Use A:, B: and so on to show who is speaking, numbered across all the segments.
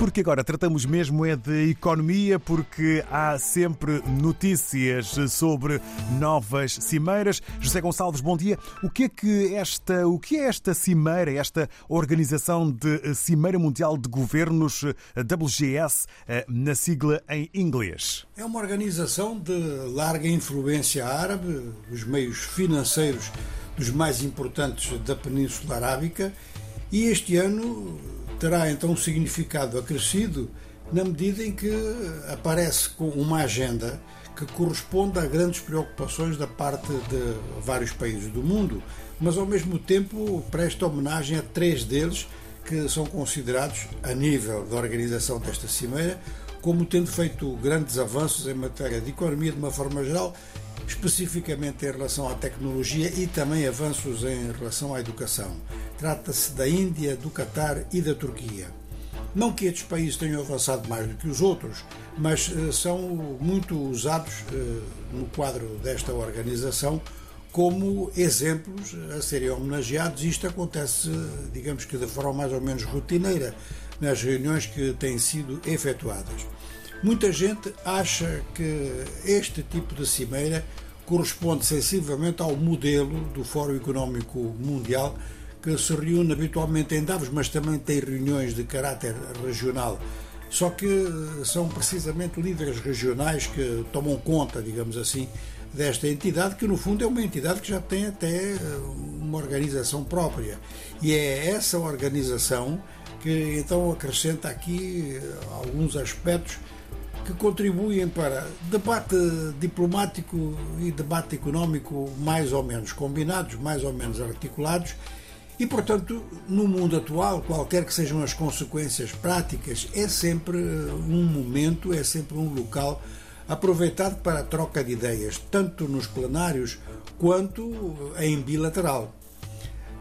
A: Porque agora tratamos mesmo é de economia, porque há sempre notícias sobre novas cimeiras. José Gonçalves, bom dia. O que é que esta, o que é esta cimeira, esta organização de Cimeira Mundial de Governos WGS, na sigla em inglês?
B: É uma organização de larga influência árabe, os meios financeiros dos mais importantes da Península Arábica, e este ano terá então um significado acrescido na medida em que aparece com uma agenda que corresponde a grandes preocupações da parte de vários países do mundo, mas ao mesmo tempo presta homenagem a três deles que são considerados, a nível da organização desta cimeira, como tendo feito grandes avanços em matéria de economia de uma forma geral, especificamente em relação à tecnologia e também avanços em relação à educação. Trata-se da Índia, do Catar e da Turquia. Não que estes países tenham avançado mais do que os outros, mas uh, são muito usados uh, no quadro desta organização como exemplos a serem homenageados. Isto acontece, digamos que de forma mais ou menos rotineira nas reuniões que têm sido efetuadas. Muita gente acha que este tipo de cimeira corresponde sensivelmente ao modelo do Fórum Económico Mundial que se reúne habitualmente em Davos, mas também tem reuniões de caráter regional. Só que são precisamente líderes regionais que tomam conta, digamos assim, desta entidade, que no fundo é uma entidade que já tem até uma organização própria. E é essa organização que então acrescenta aqui alguns aspectos que contribuem para debate diplomático e debate económico mais ou menos combinados, mais ou menos articulados. E, portanto, no mundo atual, qualquer que sejam as consequências práticas, é sempre um momento, é sempre um local aproveitado para a troca de ideias, tanto nos plenários quanto em bilateral.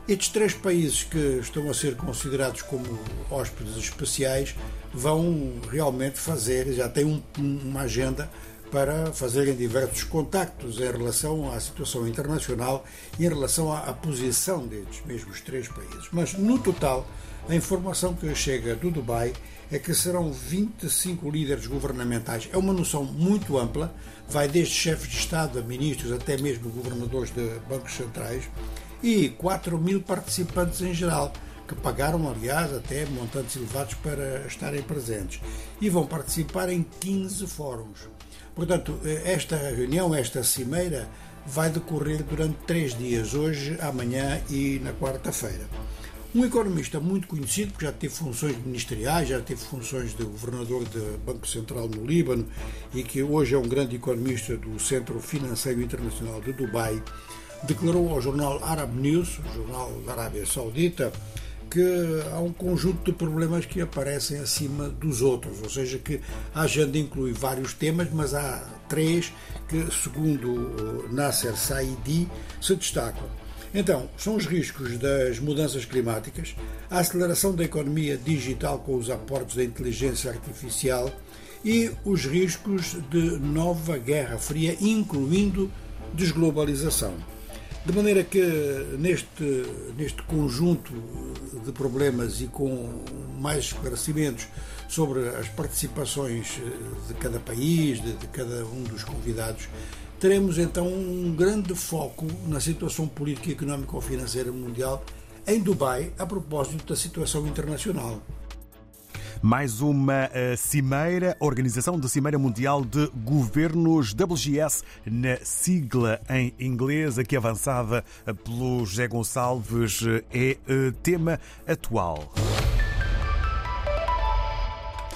B: Estes três países que estão a ser considerados como hóspedes especiais vão realmente fazer, já têm um, uma agenda para fazerem diversos contactos em relação à situação internacional e em relação à, posição destes mesmos três países. Mas, no total, a informação que chega do Dubai é que serão 25 líderes governamentais. É uma noção muito ampla, vai desde chefes de Estado a ministros até mesmo governadores de bancos centrais e 4 mil participantes em geral, que pagaram, aliás, até montantes elevados para estarem presentes. E vão participar em 15 fóruns. Portanto, esta reunião, esta cimeira, vai decorrer durante três dias, hoje, amanhã e na quarta-feira. Um economista muito conhecido, que já teve funções ministeriais, já teve funções de governador do Banco Central no Líbano e que hoje é um grande economista do Centro Financeiro Internacional de Dubai, declarou ao jornal Arab News, jornal da Arábia Saudita, que há um conjunto de problemas que aparecem acima dos outros, ou seja, que a agenda inclui vários temas, mas há três que, segundo Nasser Saidi, se destacam. Então, são os riscos das mudanças climáticas, a aceleração da economia digital com os aportes da inteligência artificial e os riscos de nova guerra fria, incluindo desglobalização. De maneira que neste, neste conjunto de problemas e com mais esclarecimentos sobre as participações de cada país, de, de cada um dos convidados, teremos então um grande foco na situação política, económica ou financeira mundial em Dubai a propósito da situação internacional.
A: Mais uma uh, cimeira, Organização de Cimeira Mundial de Governos WGS, na sigla em inglês, aqui avançada pelo José Gonçalves, é uh, tema atual.